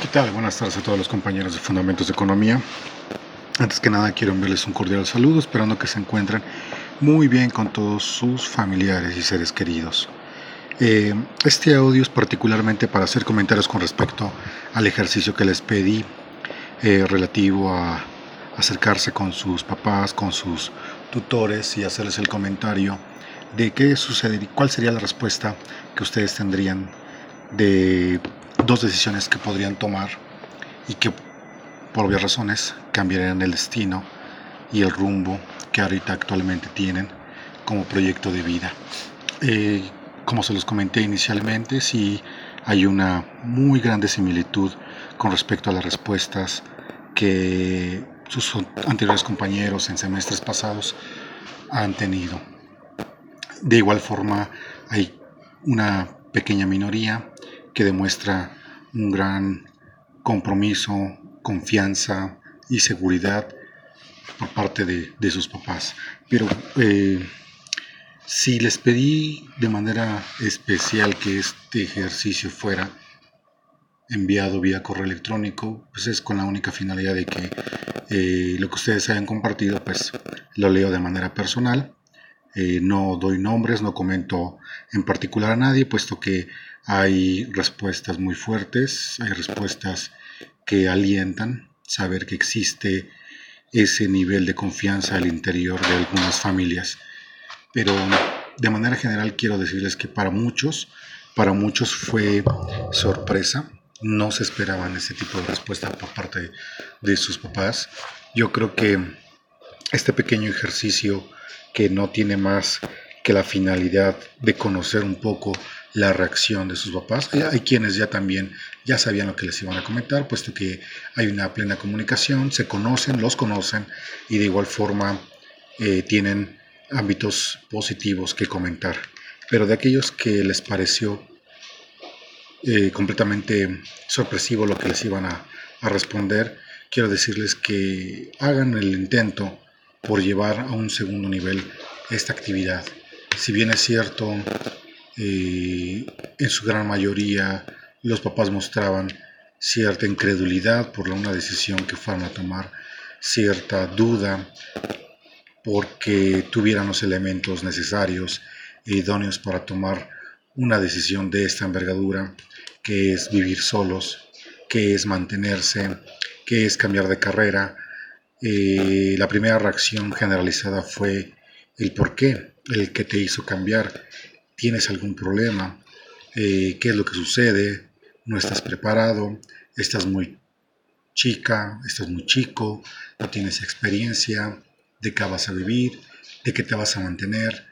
¿Qué tal? Buenas tardes a todos los compañeros de Fundamentos de Economía. Antes que nada quiero enviarles un cordial saludo, esperando que se encuentren muy bien con todos sus familiares y seres queridos. Eh, este audio es particularmente para hacer comentarios con respecto al ejercicio que les pedí eh, relativo a acercarse con sus papás, con sus tutores y hacerles el comentario de qué sucedería, cuál sería la respuesta que ustedes tendrían de dos decisiones que podrían tomar y que por obvias razones cambiarían el destino y el rumbo que ahorita actualmente tienen como proyecto de vida. Eh, como se los comenté inicialmente, sí hay una muy grande similitud con respecto a las respuestas que sus anteriores compañeros en semestres pasados han tenido. De igual forma, hay una pequeña minoría que demuestra un gran compromiso, confianza y seguridad por parte de, sus papás. Pero eh, si les pedí de manera especial que este ejercicio fuera enviado vía correo electrónico, pues es con la única finalidad de que eh, lo que ustedes hayan compartido, pues lo leo de manera personal. Eh, no doy nombres, no comento en particular a nadie, puesto que hay respuestas muy fuertes, hay respuestas que alientan saber que existe ese nivel de confianza al interior de algunas familias. Pero de manera general quiero decirles que para muchos, para muchos fue sorpresa, no se esperaban ese tipo de respuesta por parte de sus papás. Yo creo que este pequeño ejercicio que no tiene más que la finalidad de conocer un poco la reacción de sus papás. Hay quienes ya también ya sabían lo que les iban a comentar, puesto que hay una plena comunicación, se conocen, los conocen y de igual forma eh, tienen ámbitos positivos que comentar. Pero de aquellos que les pareció eh, completamente sorpresivo lo que les iban a, a responder, quiero decirles que hagan el intento por llevar a un segundo nivel esta actividad. Si bien es cierto, eh, en su gran mayoría los papás mostraban cierta incredulidad por una decisión que fueron a tomar, cierta duda porque tuvieran los elementos necesarios e idóneos para tomar una decisión de esta envergadura, que es vivir solos, que es mantenerse, que es cambiar de carrera. Eh, la primera reacción generalizada fue el por qué, el que te hizo cambiar, tienes algún problema, eh, qué es lo que sucede, no estás preparado, estás muy chica, estás muy chico, no tienes experiencia, de qué vas a vivir, de qué te vas a mantener,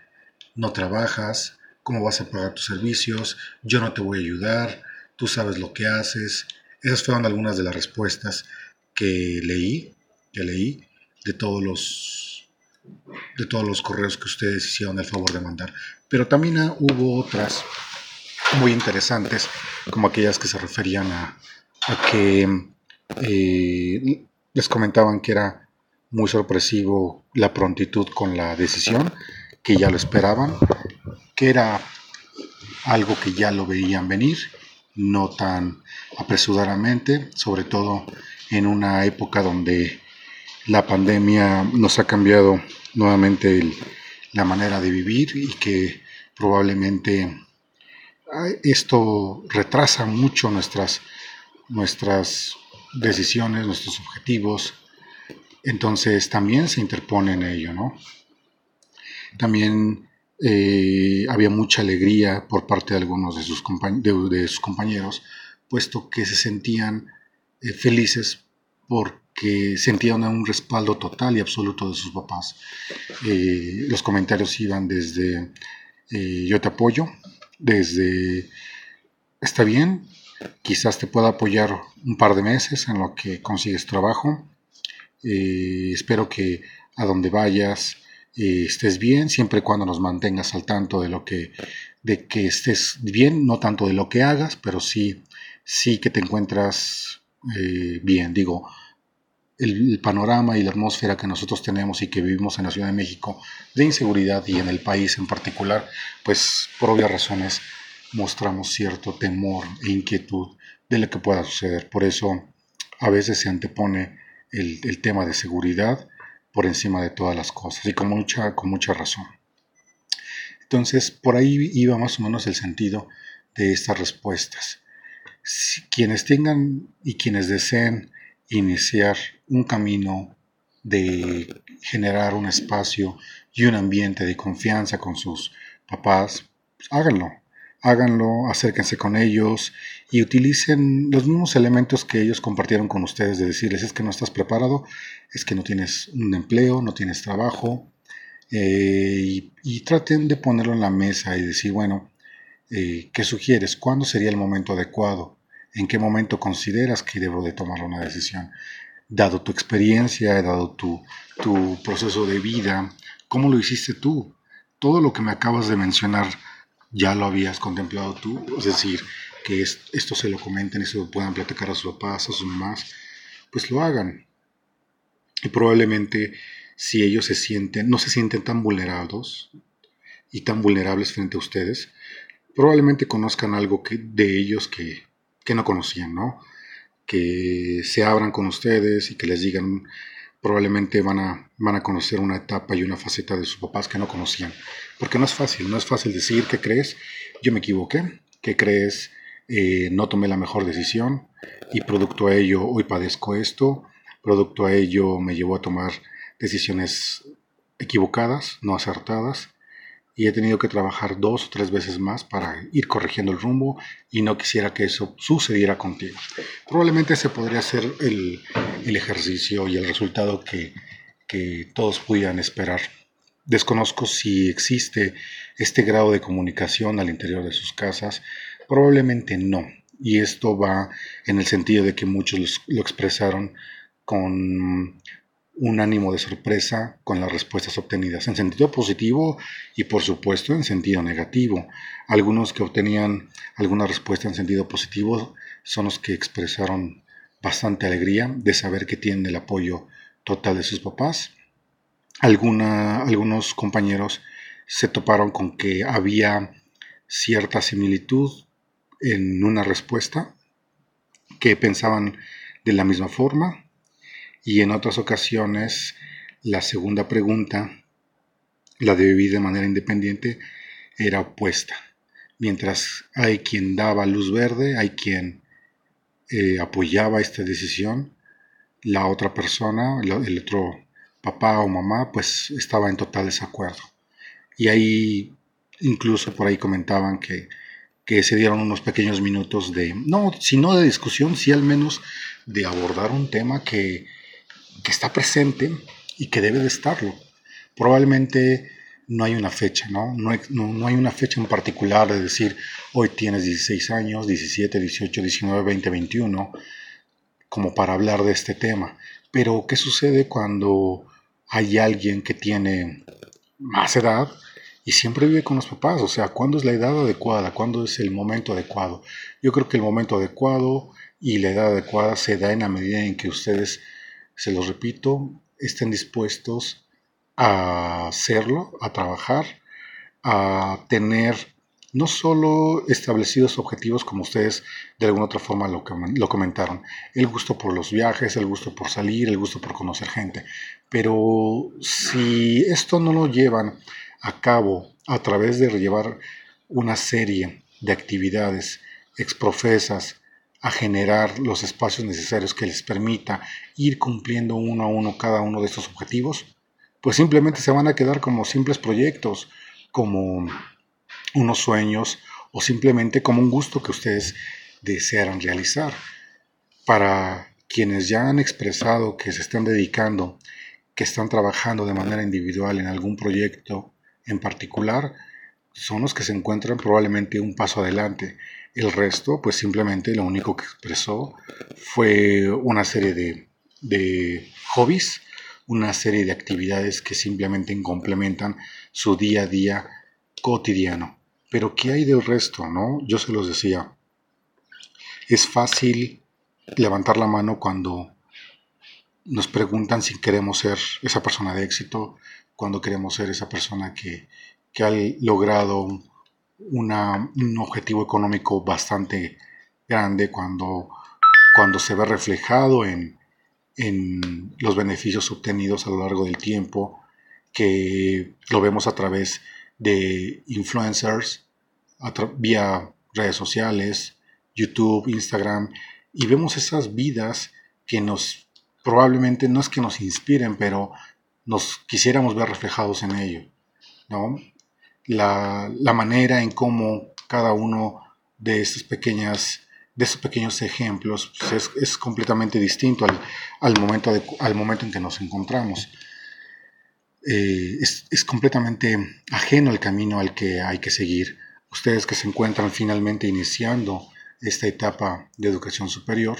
no trabajas, cómo vas a pagar tus servicios, yo no te voy a ayudar, tú sabes lo que haces. Esas fueron algunas de las respuestas que leí, que leí de todos los de todos los correos que ustedes hicieron el favor de mandar. Pero también hubo otras muy interesantes, como aquellas que se referían a, que eh, les comentaban que era muy sorpresivo la prontitud con la decisión, que ya lo esperaban, que era algo que ya lo veían venir, no tan apresuradamente, sobre todo en una época donde la pandemia nos ha cambiado nuevamente la manera de vivir y que probablemente esto retrasa mucho nuestras, nuestras decisiones, nuestros objetivos. Entonces también se interpone en ello, ¿no? También eh, había mucha alegría por parte de algunos de sus, de, sus compañeros, puesto que se sentían eh, felices por que sentían un respaldo total y absoluto de sus papás. Eh, los comentarios iban desde eh, yo te apoyo, desde está bien, quizás te pueda apoyar un par de meses en lo que consigues trabajo. Eh, espero que a donde vayas estés bien, siempre y cuando nos mantengas al tanto de lo que, de que estés bien, no tanto de lo que hagas, pero sí, sí que te encuentras bien. Digo, el, panorama y la atmósfera que nosotros tenemos y que vivimos en la Ciudad de México de inseguridad y en el país en particular, pues por obvias razones mostramos cierto temor e inquietud de lo que pueda suceder. Por eso a veces se antepone el, tema de seguridad por encima de todas las cosas y con mucha, con mucha razón. Entonces, por ahí iba más o menos el sentido de estas respuestas. quienes tengan y quienes deseen iniciar un camino de generar un espacio y un ambiente de confianza con sus papás, háganlo háganlo, acérquense con ellos y utilicen los mismos elementos que ellos compartieron con ustedes de decirles es que no estás preparado, es que no tienes un empleo, no tienes trabajo eh, y, traten de ponerlo en la mesa y decir, bueno, eh, ¿qué sugieres? ¿Cuándo sería el momento adecuado? ¿En qué momento consideras que debo de tomar una decisión? Dado tu experiencia, dado tu, tu proceso de vida, ¿cómo lo hiciste tú? Todo lo que me acabas de mencionar ya lo habías contemplado tú, es decir, que esto se lo comenten y se lo puedan platicar a sus papás, a sus mamás, pues lo hagan. Y probablemente si ellos se sienten, no se sienten tan vulnerados y tan vulnerables frente a ustedes, probablemente conozcan algo que, de ellos que, que no conocían, ¿no? Que se abran con ustedes y que les digan, probablemente van a, van a conocer una etapa y una faceta de sus papás que no conocían. Porque no es fácil, no es fácil decir qué crees, yo me equivoqué, qué crees, eh, no tomé la mejor decisión y producto a ello hoy padezco esto, producto a ello me llevó a tomar decisiones equivocadas, no acertadas y he tenido que trabajar dos o tres veces más para ir corrigiendo el rumbo y no quisiera que eso sucediera contigo. Probablemente ese podría ser el, ejercicio y el resultado que, que todos pudieran esperar. Desconozco si existe este grado de comunicación al interior de sus casas. Probablemente no. Y esto va en el sentido de que muchos lo expresaron con un ánimo de sorpresa con las respuestas obtenidas, en sentido positivo y por supuesto en sentido negativo. Algunos que obtenían alguna respuesta en sentido positivo son los que expresaron bastante alegría de saber que tienen el apoyo total de sus papás. Algunos compañeros se toparon con que había cierta similitud en una respuesta, que pensaban de la misma forma, y en otras ocasiones la segunda pregunta, la de vivir de manera independiente, era opuesta. Mientras hay quien daba luz verde, hay quien eh, apoyaba esta decisión, la otra persona, el otro papá o mamá, pues estaba en total desacuerdo. Y ahí, incluso por ahí comentaban que, que se dieron unos pequeños minutos de, no, si no de discusión, sí al menos de abordar un tema que que está presente y que debe de estarlo. Probablemente no hay una fecha, ¿no? No hay, no, hay, una fecha en particular de decir, hoy tienes 16 años, 17, 18, 19, 20, 21, como para hablar de este tema. Pero, ¿qué sucede cuando hay alguien que tiene más edad y siempre vive con los papás? O sea, ¿cuándo es la edad adecuada? ¿Cuándo es el momento adecuado? Yo creo que el momento adecuado y la edad adecuada se da en la medida en que ustedes se los repito, estén dispuestos a hacerlo, a trabajar, a tener no solo establecidos objetivos como ustedes de alguna otra forma lo, lo comentaron, el gusto por los viajes, el gusto por salir, el gusto por conocer gente, pero si esto no lo llevan a cabo a través de llevar una serie de actividades exprofesas a generar los espacios necesarios que les permita ir cumpliendo uno a uno cada uno de estos objetivos, pues simplemente se van a quedar como simples proyectos, como unos sueños o simplemente como un gusto que ustedes desearan realizar. Para quienes ya han expresado que se están dedicando, que están trabajando de manera individual en algún proyecto en particular, son los que se encuentran probablemente un paso adelante el resto, pues simplemente lo único que expresó fue una serie de, hobbies, una serie de actividades que simplemente complementan su día a día cotidiano. Pero ¿qué hay del resto, no? Yo se los decía, es fácil levantar la mano cuando nos preguntan si queremos ser esa persona de éxito, cuando queremos ser esa persona que, que ha logrado un objetivo económico bastante grande cuando, cuando se ve reflejado en, en los beneficios obtenidos a lo largo del tiempo, que lo vemos a través de influencers, vía redes sociales, YouTube, Instagram, y vemos esas vidas que nos probablemente no es que nos inspiren, pero nos quisiéramos ver reflejados en ello. ¿no? La, la manera en cómo cada uno de estas pequeñas de esos pequeños ejemplos pues, es, completamente distinto al, momento al momento en que nos encontramos. Eh, es, completamente ajeno al camino al que hay que seguir. Ustedes que se encuentran finalmente iniciando esta etapa de educación superior,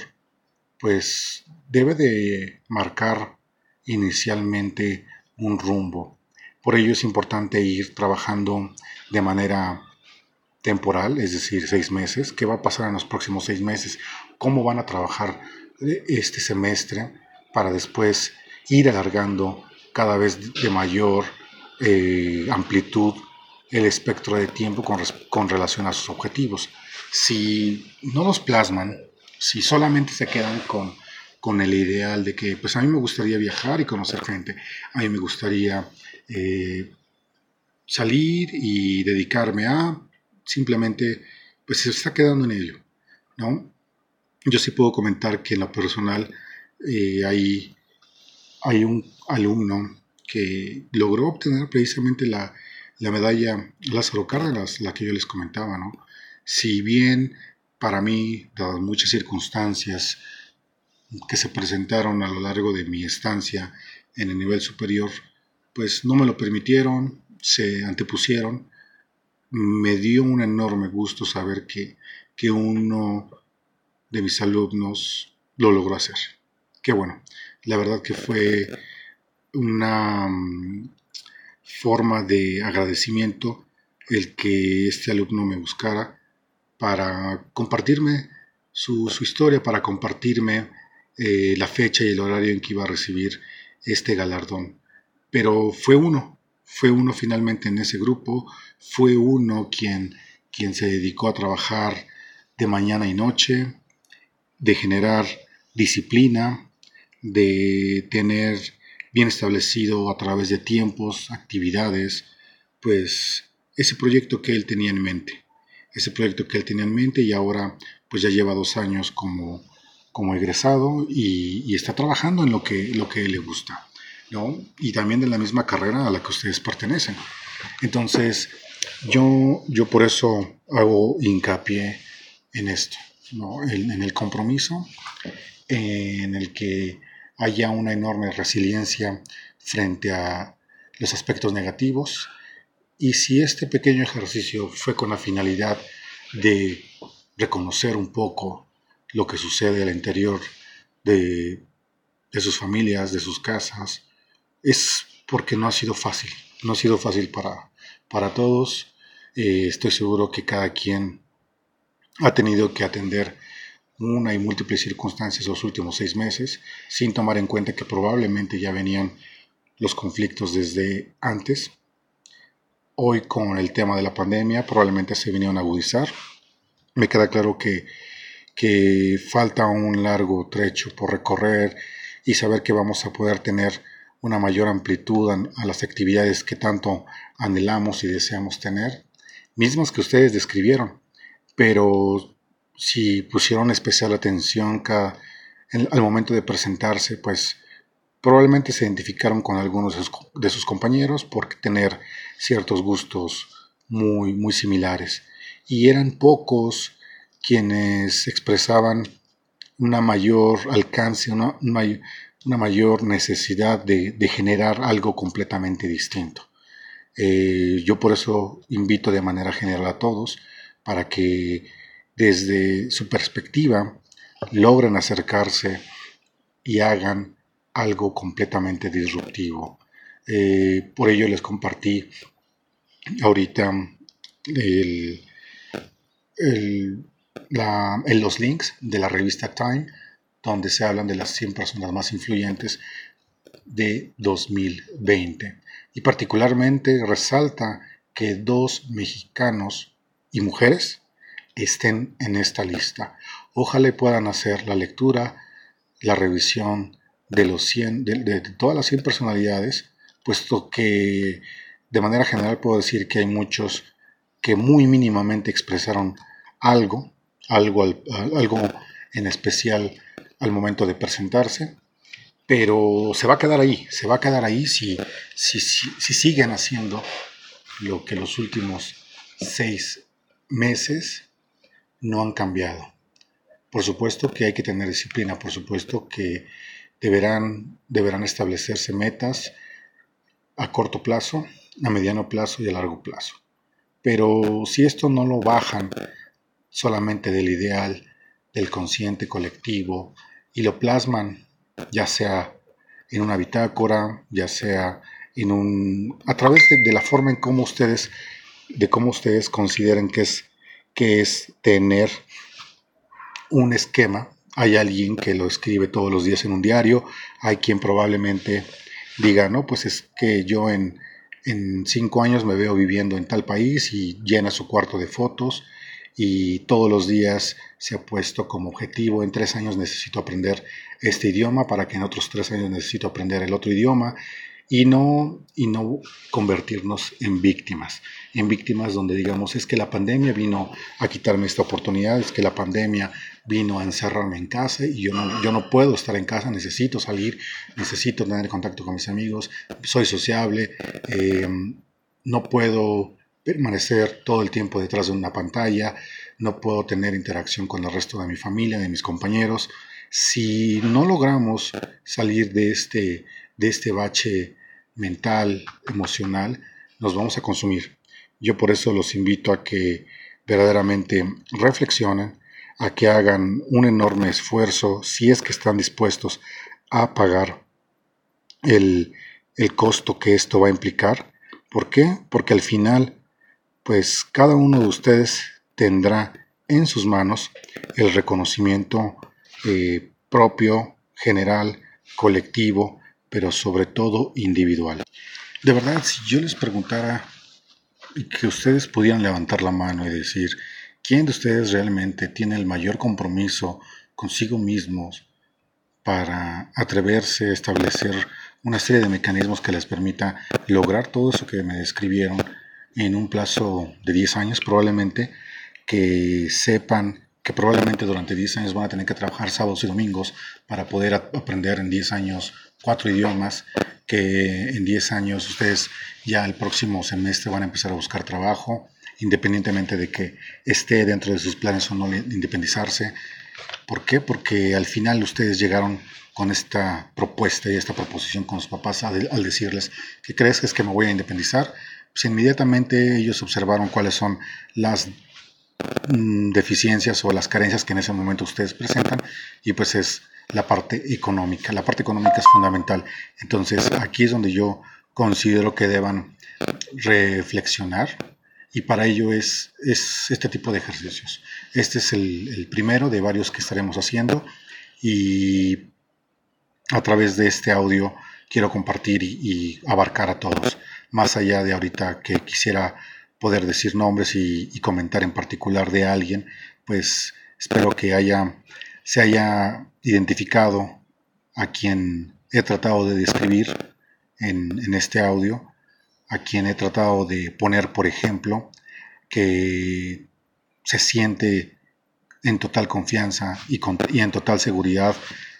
pues debe de marcar inicialmente un rumbo. Por ello es importante ir trabajando de manera temporal, es decir, seis meses, qué va a pasar en los próximos seis meses, cómo van a trabajar eh, este semestre para después ir alargando cada vez de mayor eh, amplitud el espectro de tiempo con, con, relación a sus objetivos. Si no los plasman, si solamente se quedan con, con el ideal de que, pues a mí me gustaría viajar y conocer gente, a mí me gustaría eh, salir y dedicarme a simplemente pues se está quedando en ello, ¿no? Yo sí puedo comentar que en lo personal eh, hay, hay un alumno que logró obtener precisamente la, la medalla Lázaro Cárdenas, la que yo les comentaba, ¿no? Si bien para mí, dadas muchas circunstancias que se presentaron a lo largo de mi estancia en el nivel superior, pues no me lo permitieron, se antepusieron me dio un enorme gusto saber que, que uno de mis alumnos lo logró hacer. Qué bueno, la verdad que fue una mm, forma de agradecimiento el que este alumno me buscara para compartirme su, historia, para compartirme eh, la fecha y el horario en que iba a recibir este galardón. Pero fue uno, fue uno finalmente en ese grupo, fue uno quien, quien se dedicó a trabajar de mañana y noche, de generar disciplina, de tener bien establecido a través de tiempos, actividades, pues ese proyecto que él tenía en mente, ese proyecto que él tenía en mente y ahora pues ya lleva dos años como, como egresado y, y está trabajando en lo que, lo que le gusta. Y también de la misma carrera a la que ustedes pertenecen. Entonces, yo, yo por eso hago hincapié en esto, en, el compromiso, en el que haya una enorme resiliencia frente a los aspectos negativos. Y si este pequeño ejercicio fue con la finalidad de reconocer un poco lo que sucede al interior de, de sus familias, de sus casas, es porque no ha sido fácil, no ha sido fácil para, para todos. Eh, estoy seguro que cada quien ha tenido que atender una y múltiples circunstancias los últimos seis meses, sin tomar en cuenta que probablemente ya venían los conflictos desde antes. Hoy con el tema de la pandemia probablemente se vinieron a agudizar. Me queda claro que, que falta un largo trecho por recorrer y saber que vamos a poder tener una mayor amplitud a, las actividades que tanto anhelamos y deseamos tener, mismas que ustedes describieron, pero si pusieron especial atención al momento de presentarse, pues probablemente se identificaron con algunos de sus compañeros por tener ciertos gustos muy, muy similares. Y eran pocos quienes expresaban una mayor alcance, una, mayor una mayor necesidad de, generar algo completamente distinto. Eh, yo por eso invito de manera general a todos para que desde su perspectiva logren acercarse y hagan algo completamente disruptivo. Eh, por ello les compartí ahorita los links de la revista Time donde se hablan de las 100 personas más influyentes de 2020. Y particularmente resalta que dos mexicanos y mujeres estén en esta lista. Ojalá puedan hacer la lectura, la revisión de, los 100, de, todas las 100 personalidades, puesto que de manera general puedo decir que hay muchos que muy mínimamente expresaron algo, algo, algo en especial al momento de presentarse, pero se va a quedar ahí, se va a quedar ahí si, si, si siguen haciendo lo que los últimos seis meses no han cambiado. Por supuesto que hay que tener disciplina, por supuesto que deberán, deberán establecerse metas a corto plazo, a mediano plazo y a largo plazo. Pero si esto no lo bajan solamente del ideal, del consciente colectivo, y lo plasman ya sea en una bitácora, ya sea en un a través de, la forma en cómo ustedes de cómo ustedes consideren que es que es tener un esquema. Hay alguien que lo escribe todos los días en un diario, hay quien probablemente diga, no, pues es que yo en, en cinco años me veo viviendo en tal país y llena su cuarto de fotos y todos los días se ha puesto como objetivo, en tres años necesito aprender este idioma para que en otros tres años necesito aprender el otro idioma y no, y no convertirnos en víctimas, en víctimas donde digamos es que la pandemia vino a quitarme esta oportunidad, es que la pandemia vino a encerrarme en casa y yo no, yo no puedo estar en casa, necesito salir, necesito tener contacto con mis amigos, soy sociable, em, no puedo permanecer todo el tiempo detrás de una pantalla, no puedo tener interacción con el resto de mi familia, de mis compañeros. Si no logramos salir de este, de este bache mental, emocional, nos vamos a consumir. Yo por eso los invito a que verdaderamente reflexionen, a que hagan un enorme esfuerzo, si es que están dispuestos a pagar el, el costo que esto va a implicar. ¿Por qué? Porque al final, pues cada uno de ustedes tendrá en sus manos el reconocimiento eh, propio, general, colectivo, pero sobre todo individual. De verdad, si yo les preguntara que ustedes pudieran levantar la mano y decir, ¿quién de ustedes realmente tiene el mayor compromiso consigo mismos para atreverse a establecer una serie de mecanismos que les permita lograr todo eso que me describieron en un plazo de 10 años probablemente, que sepan que probablemente durante 10 años van a tener que trabajar sábados y domingos para poder aprender en 10 años cuatro idiomas, que en 10 años ustedes ya el próximo semestre van a empezar a buscar trabajo, independientemente de que esté dentro de sus planes o no independizarse. ¿Por qué? Porque al final ustedes llegaron con esta propuesta y esta proposición con sus papás al, decirles que crees que es que me voy a independizar, pues inmediatamente ellos observaron cuáles son las mm, deficiencias o las carencias que en ese momento ustedes presentan y pues es la parte económica. La parte económica es fundamental. Entonces aquí es donde yo considero que deban reflexionar y para ello es, es este tipo de ejercicios. Este es el, primero de varios que estaremos haciendo y a través de este audio quiero compartir y, abarcar a todos, más allá de ahorita que quisiera poder decir nombres y, y comentar en particular de alguien, pues espero que haya se haya identificado a quien he tratado de describir en, este audio, a quien he tratado de poner por ejemplo, que se siente en total confianza y, en total seguridad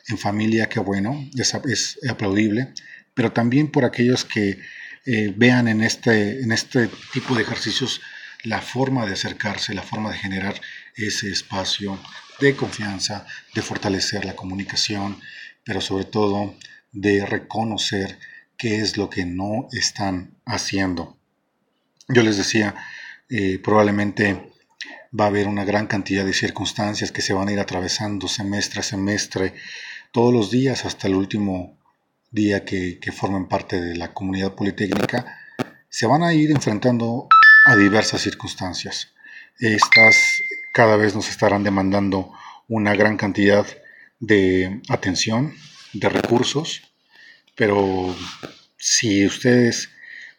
en familia, que bueno, es, aplaudible, pero también por aquellos que eh, vean en este, en este tipo de ejercicios la forma de acercarse, la forma de generar ese espacio de confianza, de fortalecer la comunicación, pero sobre todo de reconocer qué es lo que no están haciendo. Yo les decía, eh, probablemente va a haber una gran cantidad de circunstancias que se van a ir atravesando semestre a semestre, todos los días hasta el último día que, que formen parte de la comunidad politécnica, se van a ir enfrentando a diversas circunstancias. Estas cada vez nos estarán demandando una gran cantidad de atención, de recursos, pero si ustedes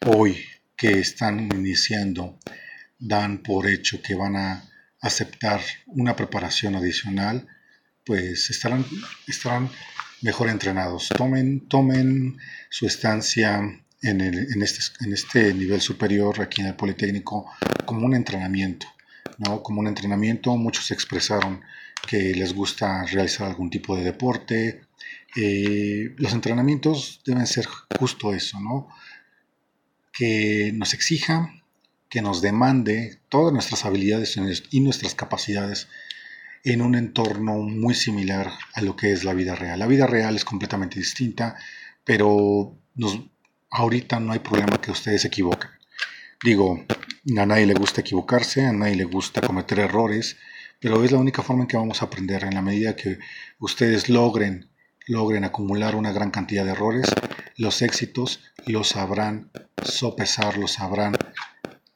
hoy que están iniciando dan por hecho que van a aceptar una preparación adicional, pues estarán, estarán mejor entrenados. Tomen, tomen su estancia en, en, este, en este nivel superior aquí en el Politécnico como un entrenamiento. ¿no? Como un entrenamiento, muchos expresaron que les gusta realizar algún tipo de deporte. Eh, los entrenamientos deben ser justo eso, ¿no? Que nos exija, que nos demande todas nuestras habilidades y nuestras capacidades en un entorno muy similar a lo que es la vida real. La vida real es completamente distinta, pero ahorita no hay problema que ustedes se equivoquen. Digo, a nadie le gusta equivocarse, a nadie le gusta cometer errores, pero es la única forma en que vamos a aprender. En la medida que ustedes logren, logren acumular una gran cantidad de errores, los éxitos los sabrán sopesar, los sabrán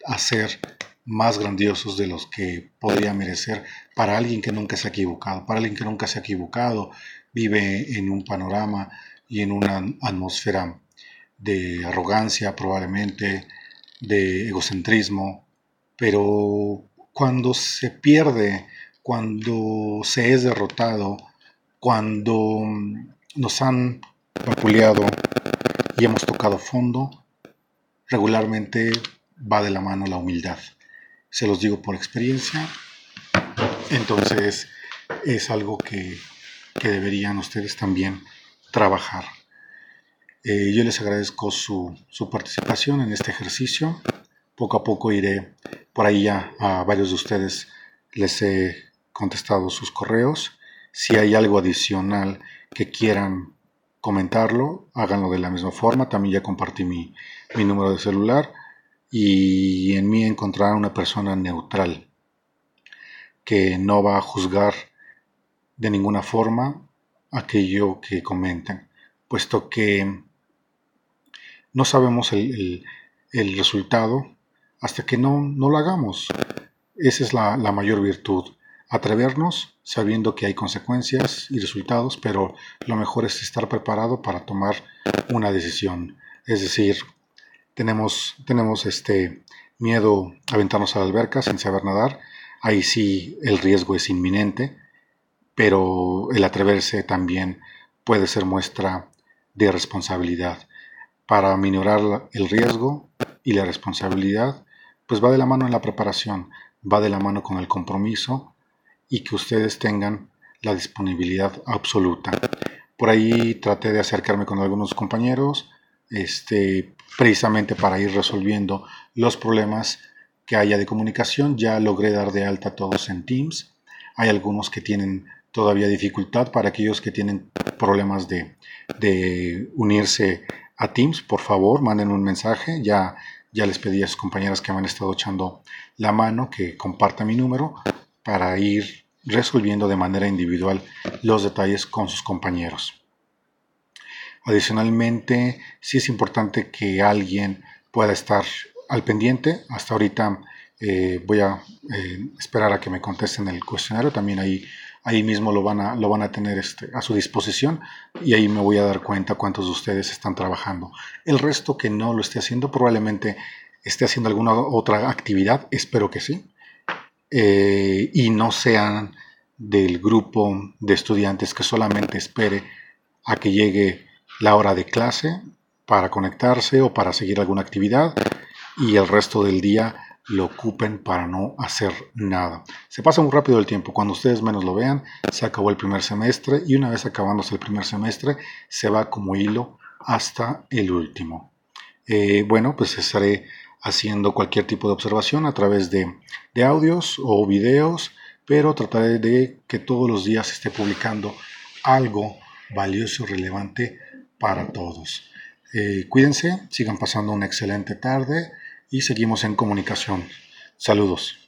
hacer más grandiosos de los que podría merecer para alguien que nunca se ha equivocado. Para alguien que nunca se ha equivocado, vive en un panorama y en una atmósfera de arrogancia probablemente, de egocentrismo, pero cuando se pierde, cuando se es derrotado, cuando nos han vapuleado y hemos tocado fondo, regularmente va de la mano la humildad se los digo por experiencia. Entonces es algo que, deberían ustedes también trabajar. Eh, yo les agradezco su, su, participación en este ejercicio. Poco a poco iré por ahí ya a varios de ustedes les he contestado sus correos. Si hay algo adicional que quieran comentarlo, háganlo de la misma forma. También ya compartí mi, mi número de celular y en mí encontrar una persona neutral que no va a juzgar de ninguna forma aquello que comenten, puesto que no sabemos el, resultado hasta que no, no, lo hagamos. Esa es la, la mayor virtud, atrevernos sabiendo que hay consecuencias y resultados, pero lo mejor es estar preparado para tomar una decisión. Es decir, tenemos, tenemos este miedo a aventarnos a la alberca sin saber nadar. Ahí sí el riesgo es inminente, pero el atreverse también puede ser muestra de responsabilidad. Para minorar el riesgo y la responsabilidad, pues va de la mano en la preparación, va de la mano con el compromiso y que ustedes tengan la disponibilidad absoluta. Por ahí traté de acercarme con algunos compañeros, este, precisamente para ir resolviendo los problemas que haya de comunicación. Ya logré dar de alta a todos en Teams. Hay algunos que tienen todavía dificultad para aquellos que tienen problemas de, de unirse a Teams. Por favor, manden un mensaje. Ya, ya les pedí a sus compañeras que me han estado echando la mano que compartan mi número para ir resolviendo de manera individual los detalles con sus compañeros. Adicionalmente, sí es importante que alguien pueda estar al pendiente. Hasta ahorita eh, voy a eh, esperar a que me contesten el cuestionario. También ahí, ahí mismo lo van a, lo van a tener este, a su disposición y ahí me voy a dar cuenta cuántos de ustedes están trabajando. El resto que no lo esté haciendo probablemente esté haciendo alguna otra actividad. Espero que sí. Eh, y no sean del grupo de estudiantes que solamente espere a que llegue la hora de clase para conectarse o para seguir alguna actividad y el resto del día lo ocupen para no hacer nada. Se pasa muy rápido el tiempo. Cuando ustedes menos lo vean, se acabó el primer semestre y una vez acabándose el primer semestre, se va como hilo hasta el último. Eh, bueno, pues estaré haciendo cualquier tipo de observación a través de, de audios o videos, pero trataré de que todos los días esté publicando algo valioso relevante para todos. Eh, cuídense, sigan pasando una excelente tarde y seguimos en comunicación. Saludos.